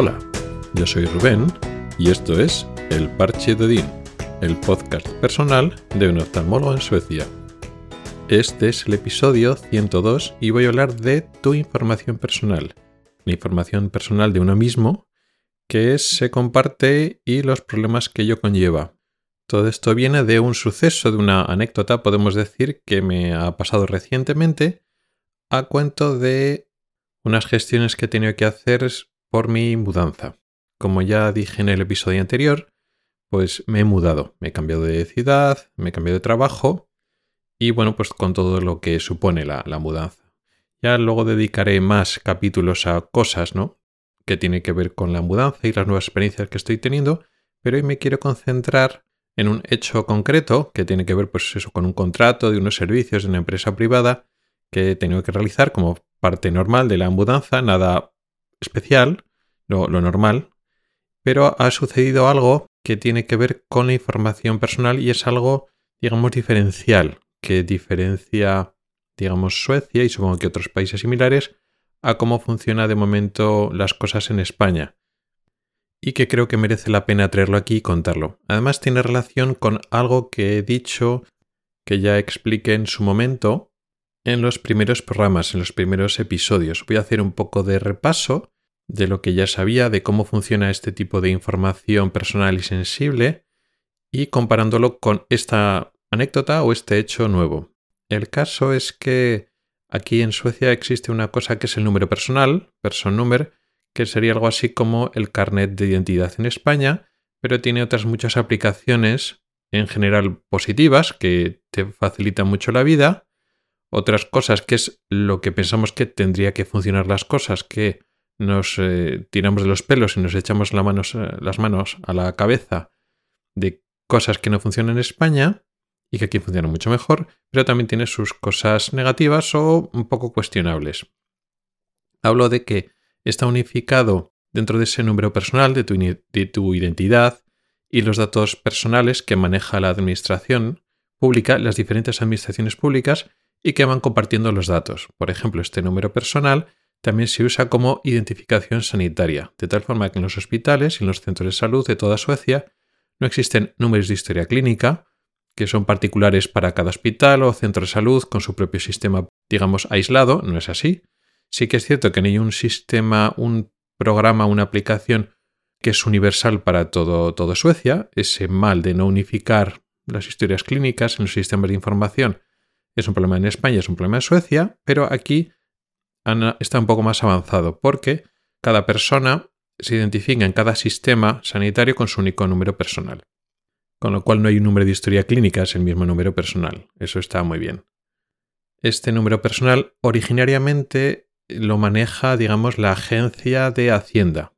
Hola, yo soy Rubén y esto es El Parche de Odín, el podcast personal de un oftalmólogo en Suecia. Este es el episodio 102 y voy a hablar de tu información personal, la información personal de uno mismo que se comparte y los problemas que ello conlleva. Todo esto viene de un suceso, de una anécdota, podemos decir, que me ha pasado recientemente a cuento de unas gestiones que he tenido que hacer por mi mudanza. Como ya dije en el episodio anterior, pues me he mudado, me he cambiado de ciudad, me he cambiado de trabajo y bueno, pues con todo lo que supone la, mudanza. Ya luego dedicaré más capítulos a cosas, ¿no? Que tiene que ver con la mudanza y las nuevas experiencias que estoy teniendo, pero hoy me quiero concentrar en un hecho concreto que tiene que ver pues eso con un contrato de unos servicios de una empresa privada que he tenido que realizar como parte normal de la mudanza, nada especial, lo, normal, pero ha sucedido algo que tiene que ver con la información personal y es algo, digamos, diferencial, que diferencia, digamos, Suecia y supongo que otros países similares a cómo funciona de momento las cosas en España. Y que creo que merece la pena traerlo aquí y contarlo. Además tiene relación con algo que he dicho que ya expliqué en su momento en los primeros programas, en los primeros episodios. Voy a hacer un poco de repaso de lo que ya sabía de cómo funciona este tipo de información personal y sensible y comparándolo con esta anécdota o este hecho nuevo. El caso es que aquí en Suecia existe una cosa que es el número personal, person number, que sería algo así como el carnet de identidad en España, pero tiene otras muchas aplicaciones en general positivas que te facilitan mucho la vida otras cosas, que es lo que pensamos que tendría que funcionar las cosas, que nos eh, tiramos de los pelos y nos echamos eh, las manos a la cabeza de cosas que no funcionan en España y que aquí funcionan mucho mejor, pero también tiene sus cosas negativas o un poco cuestionables. Hablo de que está unificado dentro de ese número personal de tu, de tu identidad y los datos personales que maneja la administración pública, las diferentes administraciones públicas, y que van compartiendo los datos. Por ejemplo, este número personal también se usa como identificación sanitaria, de tal forma que en los hospitales y en los centros de salud de toda Suecia no existen números de historia clínica, que son particulares para cada hospital o centro de salud con su propio sistema, digamos, aislado, no es así. Sí que es cierto que no hay un sistema, un programa, una aplicación que es universal para todo, todo Suecia, ese mal de no unificar las historias clínicas en los sistemas de información es un problema en España, es un problema en Suecia, pero aquí está un poco más avanzado porque cada persona se identifica en cada sistema sanitario con su único número personal. Con lo cual no hay un número de historia clínica, es el mismo número personal. Eso está muy bien. Este número personal originariamente lo maneja, digamos, la agencia de Hacienda.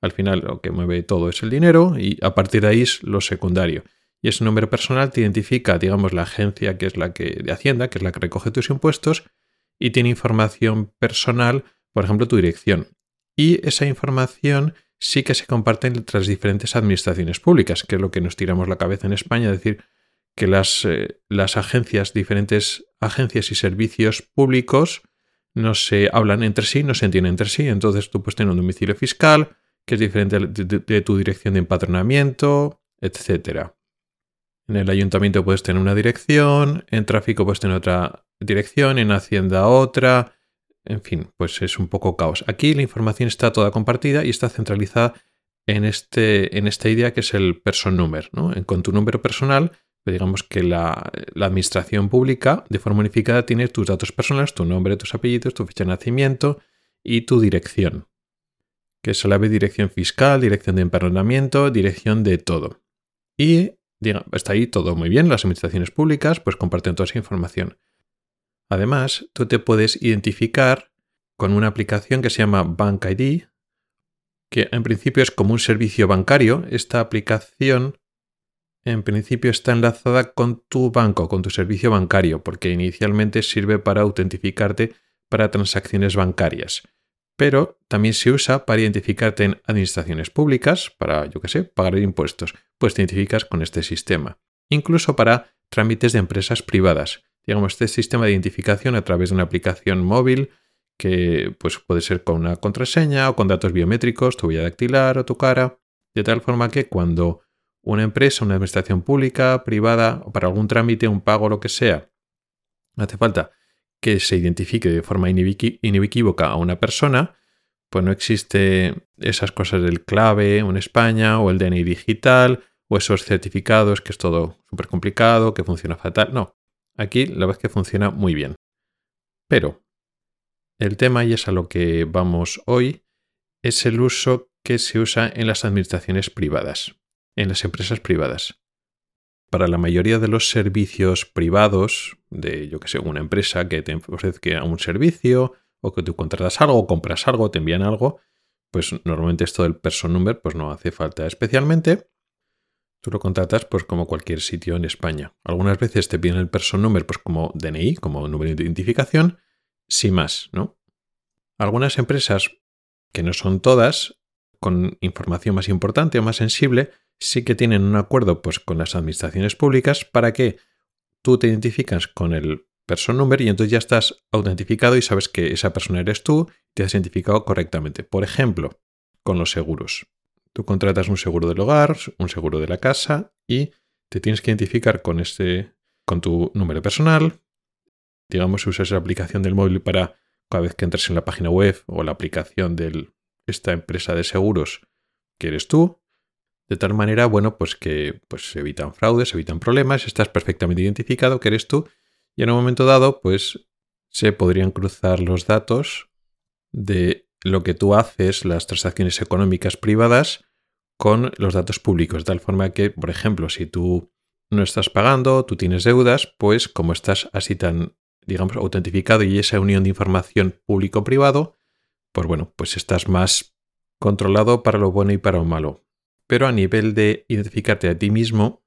Al final lo que mueve todo es el dinero y a partir de ahí es lo secundario y ese número personal te identifica, digamos, la agencia que es la que de Hacienda, que es la que recoge tus impuestos y tiene información personal, por ejemplo, tu dirección. Y esa información sí que se comparte entre las diferentes administraciones públicas, que es lo que nos tiramos la cabeza en España, es decir, que las, eh, las agencias, diferentes agencias y servicios públicos no se hablan entre sí, no se entienden entre sí. Entonces tú puedes tener un domicilio fiscal que es diferente de, tu dirección de empadronamiento, etcétera. En el ayuntamiento puedes tener una dirección, en tráfico puedes tener otra dirección, en Hacienda otra. En fin, pues es un poco caos. Aquí la información está toda compartida y está centralizada en, este, en esta idea que es el person number. ¿no? Con tu número personal, pues digamos que la, administración pública de forma unificada tiene tus datos personales, tu nombre, tus apellidos, tu fecha de nacimiento y tu dirección. Que a la vez dirección fiscal, dirección de empadronamiento, dirección de todo. Y está ahí todo muy bien, las administraciones públicas pues comparten toda esa información. Además, tú te puedes identificar con una aplicación que se llama Bank ID, que en principio es como un servicio bancario. Esta aplicación en principio está enlazada con tu banco, con tu servicio bancario, porque inicialmente sirve para autentificarte para transacciones bancarias pero también se usa para identificarte en administraciones públicas, para, yo qué sé, pagar impuestos, pues te identificas con este sistema. Incluso para trámites de empresas privadas. Digamos, este sistema de identificación a través de una aplicación móvil que pues puede ser con una contraseña o con datos biométricos, tu huella dactilar o tu cara, de tal forma que cuando una empresa, una administración pública, privada, o para algún trámite, un pago, lo que sea, hace falta que se identifique de forma inequívoca a una persona, pues no existe esas cosas del clave en España o el DNI digital o esos certificados que es todo súper complicado, que funciona fatal. No, aquí la verdad es que funciona muy bien. Pero el tema, y es a lo que vamos hoy, es el uso que se usa en las administraciones privadas, en las empresas privadas. Para la mayoría de los servicios privados, de yo que sé, una empresa que te ofrezca un servicio, o que tú contratas algo, compras algo, te envían algo, pues normalmente esto del person number pues no hace falta especialmente. Tú lo contratas pues como cualquier sitio en España. Algunas veces te piden el person number pues como DNI, como número de identificación, sin más, ¿no? Algunas empresas, que no son todas, con información más importante o más sensible, sí que tienen un acuerdo pues, con las administraciones públicas para que tú te identificas con el person number y entonces ya estás autentificado y sabes que esa persona eres tú te has identificado correctamente. Por ejemplo, con los seguros. Tú contratas un seguro del hogar, un seguro de la casa y te tienes que identificar con este con tu número personal, digamos, usas la aplicación del móvil para cada vez que entres en la página web o la aplicación de esta empresa de seguros que eres tú, de tal manera, bueno, pues que pues, se evitan fraudes, se evitan problemas, estás perfectamente identificado que eres tú y en un momento dado, pues se podrían cruzar los datos de lo que tú haces, las transacciones económicas privadas, con los datos públicos, de tal forma que, por ejemplo, si tú no estás pagando, tú tienes deudas, pues como estás así tan digamos, autentificado y esa unión de información público-privado, pues bueno, pues estás más controlado para lo bueno y para lo malo. Pero a nivel de identificarte a ti mismo,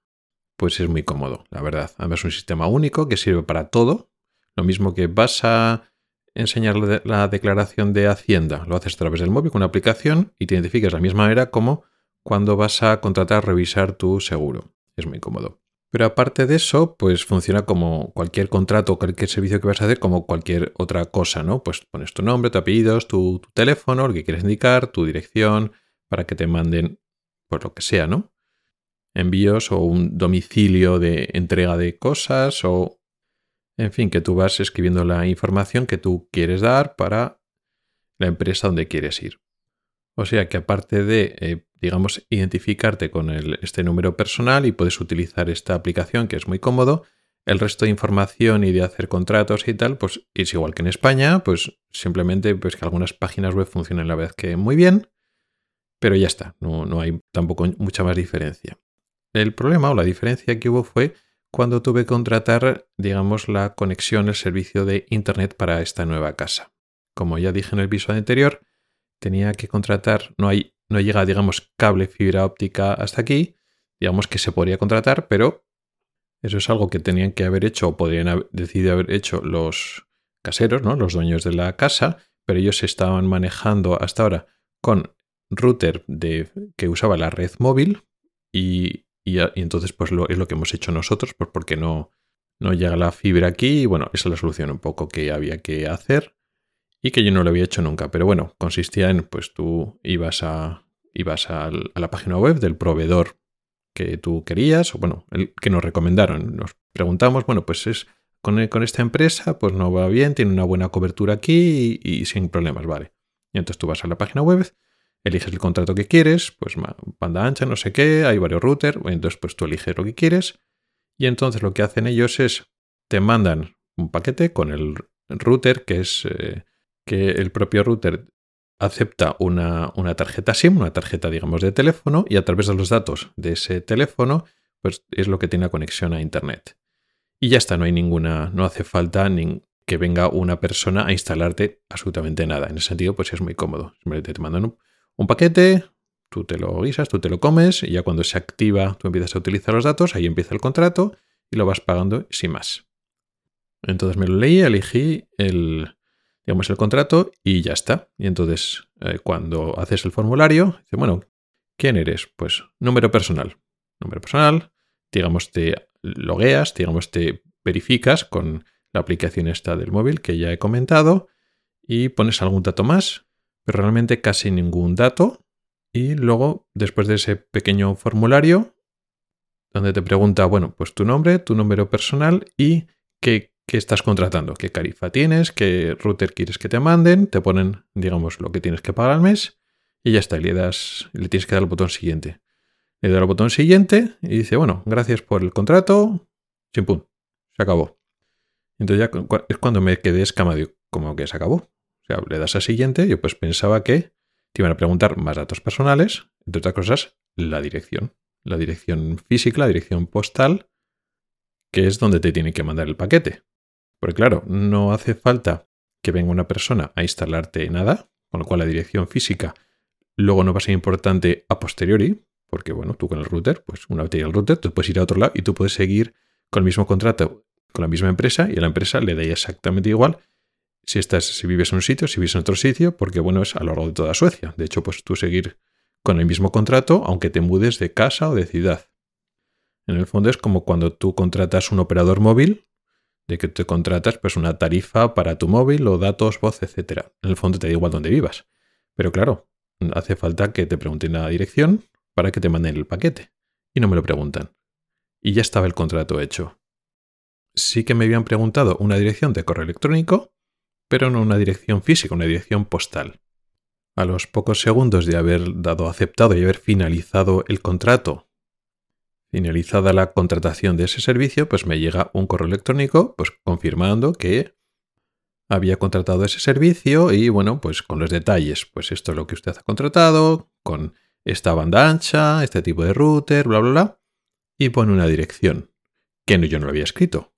pues es muy cómodo, la verdad. Además es un sistema único que sirve para todo. Lo mismo que vas a enseñar la declaración de Hacienda, lo haces a través del móvil con una aplicación y te identificas de la misma manera como cuando vas a contratar, revisar tu seguro. Es muy cómodo. Pero aparte de eso, pues funciona como cualquier contrato cualquier servicio que vas a hacer, como cualquier otra cosa, ¿no? Pues pones tu nombre, tu apellido, tu, tu teléfono, lo que quieres indicar, tu dirección, para que te manden, pues lo que sea, ¿no? Envíos o un domicilio de entrega de cosas o, en fin, que tú vas escribiendo la información que tú quieres dar para la empresa donde quieres ir. O sea que aparte de eh, digamos, identificarte con este número personal y puedes utilizar esta aplicación que es muy cómodo. El resto de información y de hacer contratos y tal, pues es igual que en España, pues simplemente pues que algunas páginas web funcionan la vez que muy bien, pero ya está, no, no hay tampoco mucha más diferencia. El problema o la diferencia que hubo fue cuando tuve que contratar, digamos, la conexión, el servicio de Internet para esta nueva casa. Como ya dije en el episodio anterior, tenía que contratar, no hay no llega, digamos, cable fibra óptica hasta aquí, digamos que se podría contratar, pero eso es algo que tenían que haber hecho o podrían haber decidido haber hecho los caseros, ¿no? los dueños de la casa, pero ellos se estaban manejando hasta ahora con router de, que usaba la red móvil y, entonces pues lo, es lo que hemos hecho nosotros, pues porque no, no llega la fibra aquí y bueno, esa es la solución un poco que había que hacer y que yo no lo había hecho nunca. Pero bueno, consistía en, pues tú ibas a, ibas a, la página web del proveedor que tú querías, o bueno, el que nos recomendaron. Nos preguntamos, bueno, pues es con, con esta empresa, pues no va bien, tiene una buena cobertura aquí y, sin problemas, vale. Y entonces tú vas a la página web, eliges el contrato que quieres, pues banda ancha, no sé qué, hay varios routers, entonces pues tú eliges lo que quieres y entonces lo que hacen ellos es te mandan un paquete con el router que es eh, que el propio router acepta una, tarjeta SIM, una tarjeta, digamos, de teléfono, y a través de los datos de ese teléfono, pues es lo que tiene conexión a Internet. Y ya está, no hay ninguna, no hace falta que venga una persona a instalarte absolutamente nada. En ese sentido, pues es muy cómodo. Simplemente te mandan un, paquete, tú te lo guisas, tú te lo comes, y ya cuando se activa, tú empiezas a utilizar los datos, ahí empieza el contrato y lo vas pagando sin más. Entonces me lo leí, elegí el, digamos, el contrato y ya está. Y entonces, eh, cuando haces el formulario, dice, bueno, ¿quién eres? Pues número personal. Número personal, digamos, te logueas, digamos, te verificas con la aplicación esta del móvil que ya he comentado y pones algún dato más, pero realmente casi ningún dato. Y luego, después de ese pequeño formulario, donde te pregunta, bueno, pues tu nombre, tu número personal y qué, estás contratando, qué tarifa tienes, qué router quieres que te manden, te ponen, digamos, lo que tienes que pagar al mes y ya está, le das, le tienes que dar el botón siguiente. Le doy al botón siguiente y dice, bueno, gracias por el contrato, chimpum, se acabó. Entonces ya es cuando me quedé escamado, como que se acabó. Le das a siguiente, yo pues pensaba que te iban a preguntar más datos personales, entre otras cosas, la dirección. La dirección física, la dirección postal, que es donde te tiene que mandar el paquete. Porque claro, no hace falta que venga una persona a instalarte nada, con lo cual la dirección física luego no va a ser importante a posteriori, porque bueno, tú con el router, pues una vez el router, tú puedes ir a otro lado y tú puedes seguir con el mismo contrato con la misma empresa y a la empresa le da exactamente igual si si vives en un sitio, si vives en otro sitio, porque bueno, es a lo largo de toda Suecia. De hecho, pues tú seguir con el mismo contrato, aunque te mudes de casa o de ciudad. En el fondo es como cuando tú contratas un operador móvil, de que te contratas pues una tarifa para tu móvil o datos, voz, etc. En el fondo te da igual donde vivas. Pero claro, hace falta que te pregunten la dirección para que te manden el paquete. Y no me lo preguntan. Y ya estaba el contrato hecho. Sí que me habían preguntado una dirección de correo electrónico, pero no una dirección física, una dirección postal. A los pocos segundos de haber dado aceptado y haber finalizado el contrato, finalizada la contratación de ese servicio, pues me llega un correo electrónico pues confirmando que había contratado ese servicio y bueno, pues con los detalles, pues esto es lo que usted ha contratado, con esta banda ancha, este tipo de router, bla, bla, bla, y pone una dirección que yo no lo había escrito.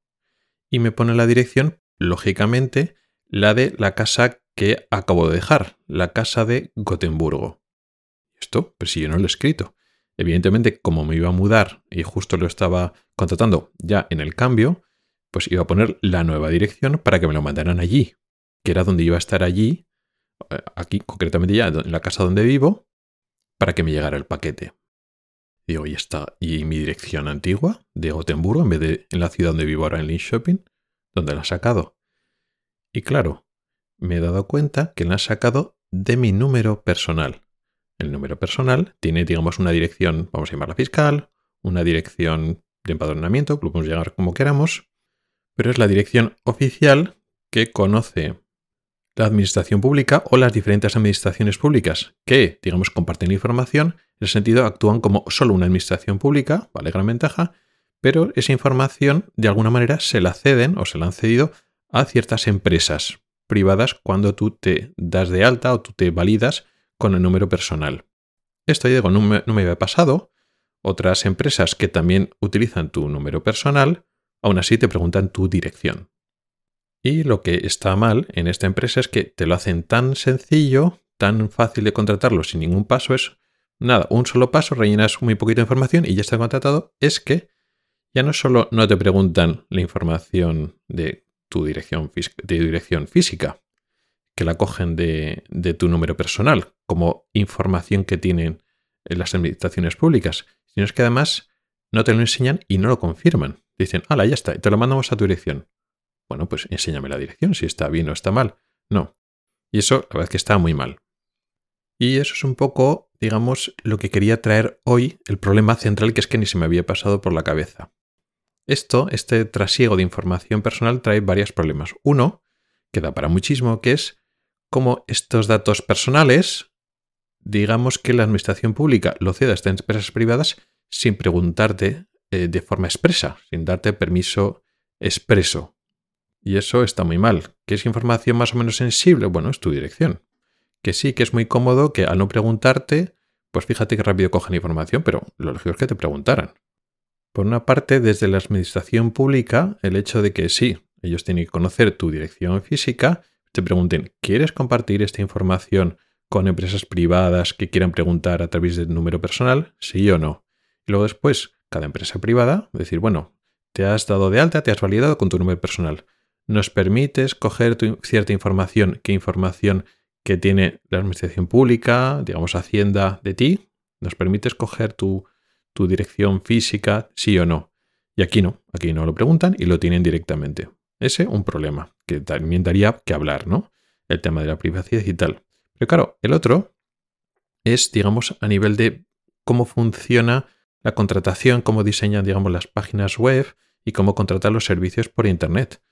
Y me pone la dirección, lógicamente, la de la casa que acabo de dejar, la casa de Gotemburgo. Esto, pues si yo no lo he escrito. Evidentemente, como me iba a mudar y justo lo estaba contratando ya en el cambio, pues iba a poner la nueva dirección para que me lo mandaran allí, que era donde iba a estar allí, eh, aquí concretamente ya en la casa donde vivo, para que me llegara el paquete. Y hoy está, ¿y mi dirección antigua de Gotemburgo en vez de en la ciudad donde vivo ahora en Shopping, ¿Dónde la ha sacado? Y claro, me he dado cuenta que la ha sacado de mi número personal. El número personal tiene, digamos, una dirección, vamos a llamarla fiscal, una dirección de empadronamiento, lo podemos llegar como queramos, pero es la dirección oficial que conoce la administración pública o las diferentes administraciones públicas que, digamos, comparten información, en el sentido actúan como solo una administración pública, vale gran ventaja, pero esa información de alguna manera se la ceden o se la han cedido a ciertas empresas privadas cuando tú te das de alta o tú te validas con el número personal. Esto digo, no me, no me había pasado. Otras empresas que también utilizan tu número personal, aún así te preguntan tu dirección. Y lo que está mal en esta empresa es que te lo hacen tan sencillo, tan fácil de contratarlo sin ningún paso, es nada, un solo paso, rellenas muy poquita información y ya está contratado, es que ya no solo no te preguntan la información de tu dirección, de dirección física, que la cogen de, tu número personal, como información que tienen en las administraciones públicas, sino es que además no te lo enseñan y no lo confirman. Dicen, hala, ya está, te lo mandamos a tu dirección. Bueno, pues enséñame la dirección, si está bien o está mal. No. Y eso, la verdad es que está muy mal. Y eso es un poco, digamos, lo que quería traer hoy, el problema central que es que ni se me había pasado por la cabeza. Esto, este trasiego de información personal trae varios problemas. Uno, que da para muchísimo, que es cómo estos datos personales, digamos que la administración pública lo ceda a estas empresas privadas sin preguntarte eh, de forma expresa, sin darte permiso expreso. Y eso está muy mal. ¿Qué es información más o menos sensible? Bueno, es tu dirección. Que sí, que es muy cómodo que al no preguntarte, pues fíjate que rápido cogen información, pero lo lógico es que te preguntaran. Por una parte, desde la administración pública, el hecho de que sí, ellos tienen que conocer tu dirección física, te pregunten, ¿quieres compartir esta información con empresas privadas que quieran preguntar a través del número personal? Sí o no. Y luego después, cada empresa privada, decir, bueno, te has dado de alta, te has validado con tu número personal. ¿Nos permites coger cierta información? ¿Qué información que tiene la administración pública, digamos Hacienda, de ti? ¿Nos permites coger tu tu dirección física, sí o no. Y aquí no, aquí no lo preguntan y lo tienen directamente. Ese un problema que también daría que hablar, ¿no? el tema de la privacidad y tal. Pero claro, el otro es, digamos, a nivel de cómo funciona la contratación, cómo diseñan, digamos, las páginas web y cómo contratar los servicios por Internet,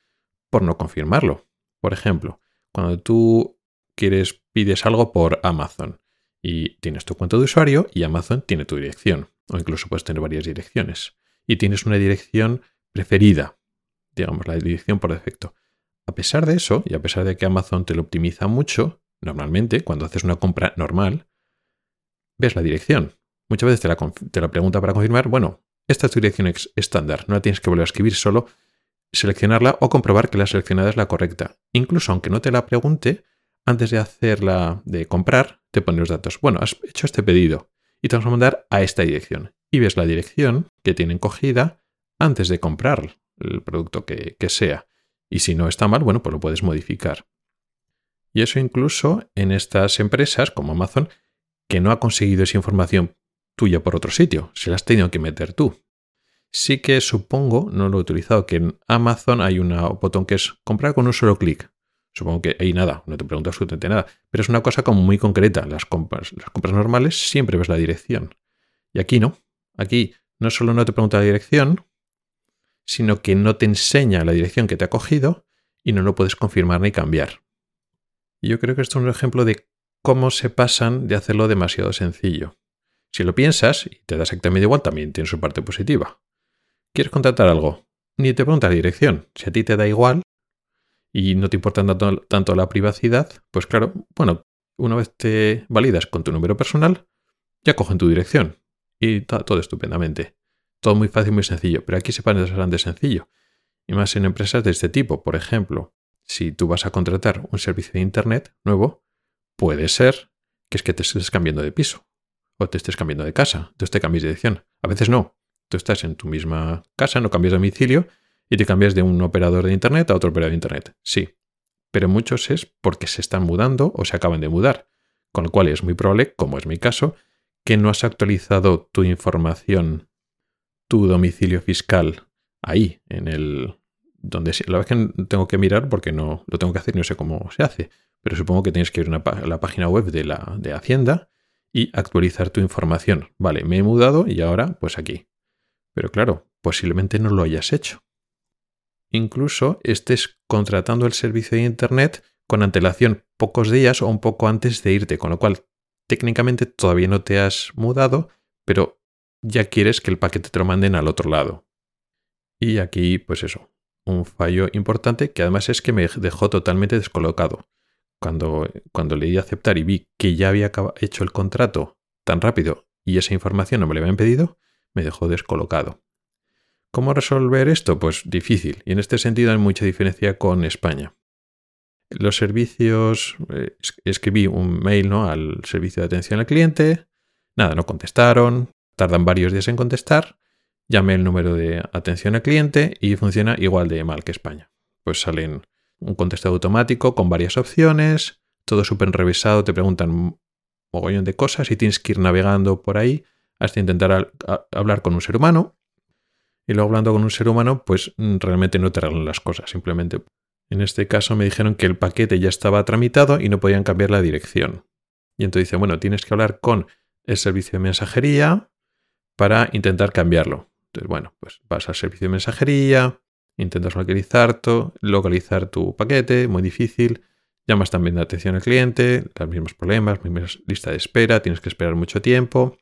por no confirmarlo. Por ejemplo, cuando tú quieres, pides algo por Amazon y tienes tu cuenta de usuario y Amazon tiene tu dirección, o incluso puedes tener varias direcciones, y tienes una dirección preferida, digamos, la dirección por defecto. A pesar de eso, y a pesar de que Amazon te lo optimiza mucho, normalmente, cuando haces una compra normal, ves la dirección. Muchas veces te la, te la pregunta para confirmar, bueno, esta es tu dirección estándar, no la tienes que volver a escribir, solo seleccionarla o comprobar que la seleccionada es la correcta. Incluso aunque no te la pregunte, antes de hacerla de comprar, te pone los datos. Bueno, has hecho este pedido y te vamos a mandar a esta dirección. Y ves la dirección que tienen cogida antes de comprar el producto que, que sea. Y si no está mal, bueno, pues lo puedes modificar. Y eso incluso en estas empresas como Amazon, que no ha conseguido esa información tuya por otro sitio, se la has tenido que meter tú. Sí que supongo, no lo he utilizado, que en Amazon hay un botón que es comprar con un solo clic. Supongo que ahí nada, no te pregunto absolutamente nada. Pero es una cosa como muy concreta. Las compras, las compras normales siempre ves la dirección. Y aquí no. Aquí no solo no te pregunta la dirección, sino que no te enseña la dirección que te ha cogido y no lo puedes confirmar ni cambiar. Y yo creo que esto es un ejemplo de cómo se pasan de hacerlo demasiado sencillo. Si lo piensas y te das exactamente igual, también tiene su parte positiva. ¿Quieres contratar algo? Ni te pregunta la dirección. Si a ti te da igual y no te importa tanto, la privacidad, pues claro, bueno, una vez te validas con tu número personal, ya cogen tu dirección. Y todo estupendamente. Todo muy fácil, muy sencillo. Pero aquí se parece de sencillo. Y más en empresas de este tipo. Por ejemplo, si tú vas a contratar un servicio de Internet nuevo, puede ser que es que te estés cambiando de piso. O te estés cambiando de casa. Entonces te cambies de dirección. A veces no. Tú estás en tu misma casa, no cambias de domicilio y te cambias de un operador de Internet a otro operador de Internet. Sí, pero muchos es porque se están mudando o se acaban de mudar, con lo cual es muy probable, como es mi caso, que no has actualizado tu información, tu domicilio fiscal ahí, en el... donde la verdad es que tengo que mirar porque no lo tengo que hacer no sé cómo se hace, pero supongo que tienes que ir a la página web de la de Hacienda y actualizar tu información. Vale, me he mudado y ahora pues aquí. Pero claro, posiblemente no lo hayas hecho. Incluso estés contratando el servicio de Internet con antelación pocos días o un poco antes de irte, con lo cual técnicamente todavía no te has mudado, pero ya quieres que el paquete te lo manden al otro lado. Y aquí, pues eso, un fallo importante que además es que me dejó totalmente descolocado. Cuando, cuando leí aceptar y vi que ya había hecho el contrato tan rápido y esa información no me la habían pedido, me dejó descolocado. ¿Cómo resolver esto? Pues difícil, y en este sentido hay mucha diferencia con España. Los servicios, eh, escribí un mail ¿no? al servicio de atención al cliente, nada, no contestaron, tardan varios días en contestar, llamé el número de atención al cliente y funciona igual de mal que España. Pues salen un contestado automático con varias opciones, todo súper revisado, te preguntan un mogollón de cosas y tienes que ir navegando por ahí hasta intentar hablar con un ser humano. Y luego hablando con un ser humano, pues mm, realmente no te arreglan las cosas, simplemente. En este caso me dijeron que el paquete ya estaba tramitado y no podían cambiar la dirección. Y entonces dice, bueno, tienes que hablar con el servicio de mensajería para intentar cambiarlo. Entonces, bueno, pues vas al servicio de mensajería, intentas localizar tu, localizar tu paquete, muy difícil. Llamas también de atención al cliente, los mismos problemas, misma lista de espera, tienes que esperar mucho tiempo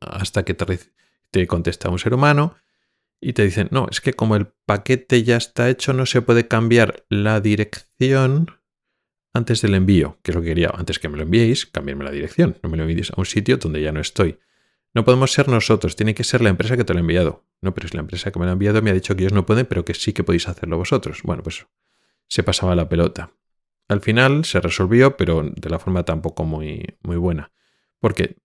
hasta que te, contesta un ser humano y te dicen, no, es que como el paquete ya está hecho, no se puede cambiar la dirección antes del envío, que es lo que quería, antes que me lo enviéis, cambiarme la dirección, no me lo enviéis a un sitio donde ya no estoy. No podemos ser nosotros, tiene que ser la empresa que te lo ha enviado. No, pero es la empresa que me lo ha enviado me ha dicho que ellos no pueden, pero que sí que podéis hacerlo vosotros. Bueno, pues se pasaba la pelota. Al final se resolvió, pero de la forma tampoco muy, muy buena. Porque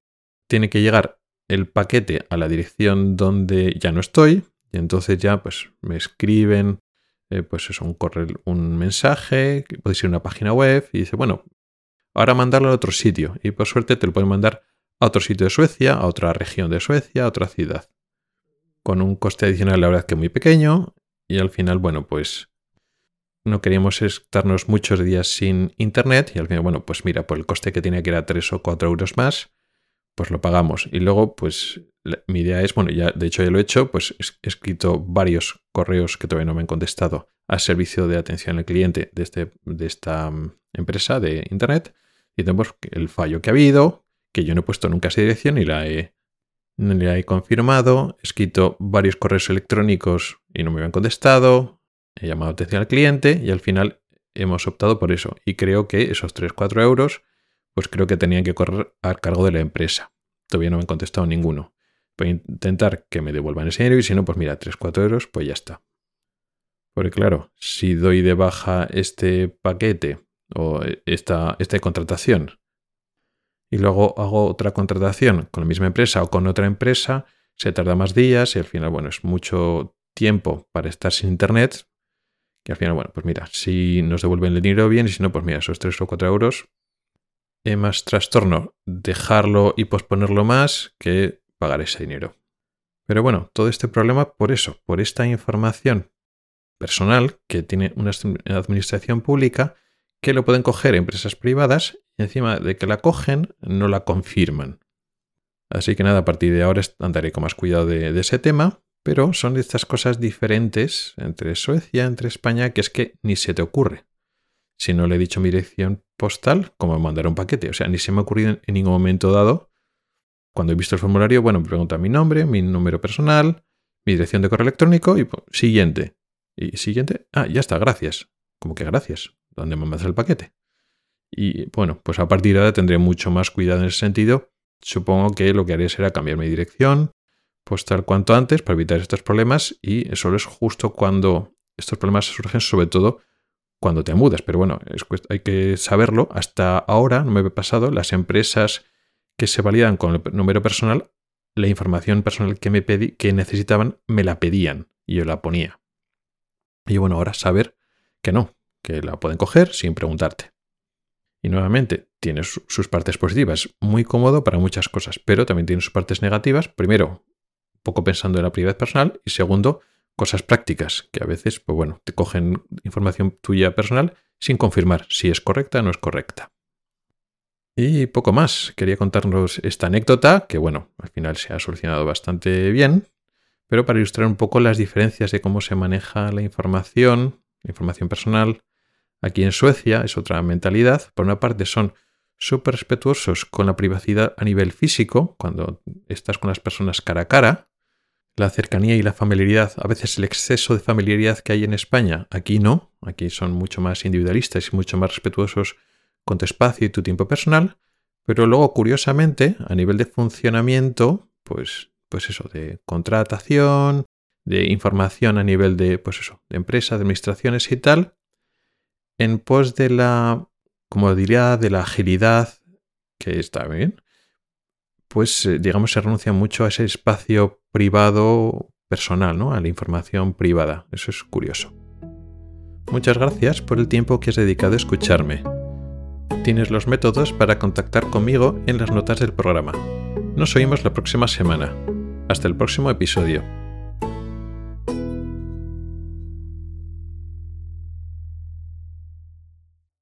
tiene que llegar el paquete a la dirección donde ya no estoy y entonces ya pues me escriben eh, pues eso, un correo, un mensaje, puede ser una página web y dice, bueno, ahora mandarlo a otro sitio y por suerte te lo pueden mandar a otro sitio de Suecia, a otra región de Suecia, a otra ciudad. Con un coste adicional la verdad que muy pequeño y al final, bueno, pues no queríamos estarnos muchos días sin internet y al final, bueno, pues mira, por el coste que tenía que era 3 o 4 euros más, pues lo pagamos. Y luego, pues mi idea es, bueno, ya de hecho ya lo he hecho, pues he escrito varios correos que todavía no me han contestado al servicio de atención al cliente de, este, de esta mm, empresa de internet y tenemos el fallo que ha habido, que yo no he puesto nunca esa dirección y la he, la he confirmado, he escrito varios correos electrónicos y no me habían contestado, he llamado atención al cliente y al final hemos optado por eso. Y creo que esos 3-4 euros, pues creo que tenían que correr al cargo de la empresa. Todavía no me han contestado ninguno. Voy a intentar que me devuelvan ese dinero y si no, pues mira, 3-4 euros, pues ya está. Porque claro, si doy de baja este paquete o esta, esta contratación y luego hago otra contratación con la misma empresa o con otra empresa, se tarda más días y al final, bueno, es mucho tiempo para estar sin internet. Y al final, bueno, pues mira, si nos devuelven el dinero bien y si no, pues mira, esos 3 o 4 euros es más trastorno dejarlo y posponerlo más que pagar ese dinero. Pero bueno, todo este problema por eso, por esta información personal que tiene una administración pública que lo pueden coger empresas privadas y encima de que la cogen no la confirman. Así que nada, a partir de ahora andaré con más cuidado de, ese tema, pero son estas cosas diferentes entre Suecia, entre España, que es que ni se te ocurre. Si no le he dicho mi dirección postal, como mandar un paquete. O sea, ni se me ha ocurrido en ningún momento dado. Cuando he visto el formulario, bueno, me pregunta mi nombre, mi número personal, mi dirección de correo electrónico y pues, siguiente. Y siguiente, ah, ya está, gracias. Como que gracias. ¿Dónde me mandas el paquete? Y bueno, pues a partir de ahora tendré mucho más cuidado en ese sentido. Supongo que lo que haré será cambiar mi dirección postal cuanto antes para evitar estos problemas y eso es justo cuando estos problemas surgen, sobre todo cuando te mudas. Pero bueno, hay que saberlo. Hasta ahora no me he pasado. Las empresas que se validan con el número personal, la información personal que me pedí, que necesitaban, me la pedían y yo la ponía. Y bueno, ahora saber que no, que la pueden coger sin preguntarte. Y nuevamente, tiene sus partes positivas, muy cómodo para muchas cosas, pero también tiene sus partes negativas. Primero, poco pensando en la privacidad personal y segundo, cosas prácticas, que a veces, pues bueno, te cogen información tuya personal sin confirmar si es correcta o no es correcta. Y poco más. Quería contarnos esta anécdota, que bueno, al final se ha solucionado bastante bien, pero para ilustrar un poco las diferencias de cómo se maneja la información, la información personal, aquí en Suecia es otra mentalidad. Por una parte son súper respetuosos con la privacidad a nivel físico, cuando estás con las personas cara a cara. La cercanía y la familiaridad, a veces el exceso de familiaridad que hay en España, aquí no, aquí son mucho más individualistas y mucho más respetuosos con tu espacio y tu tiempo personal, pero luego curiosamente, a nivel de funcionamiento, pues pues eso, de contratación, de información a nivel de, pues eso, de empresas, de administraciones y tal, en pos de la, como diría, de la agilidad, que está bien, pues eh, digamos se renuncia mucho a ese espacio privado personal, ¿no? A la información privada. Eso es curioso. Muchas gracias por el tiempo que has dedicado a escucharme. Tienes los métodos para contactar conmigo en las notas del programa. Nos oímos la próxima semana. Hasta el próximo episodio.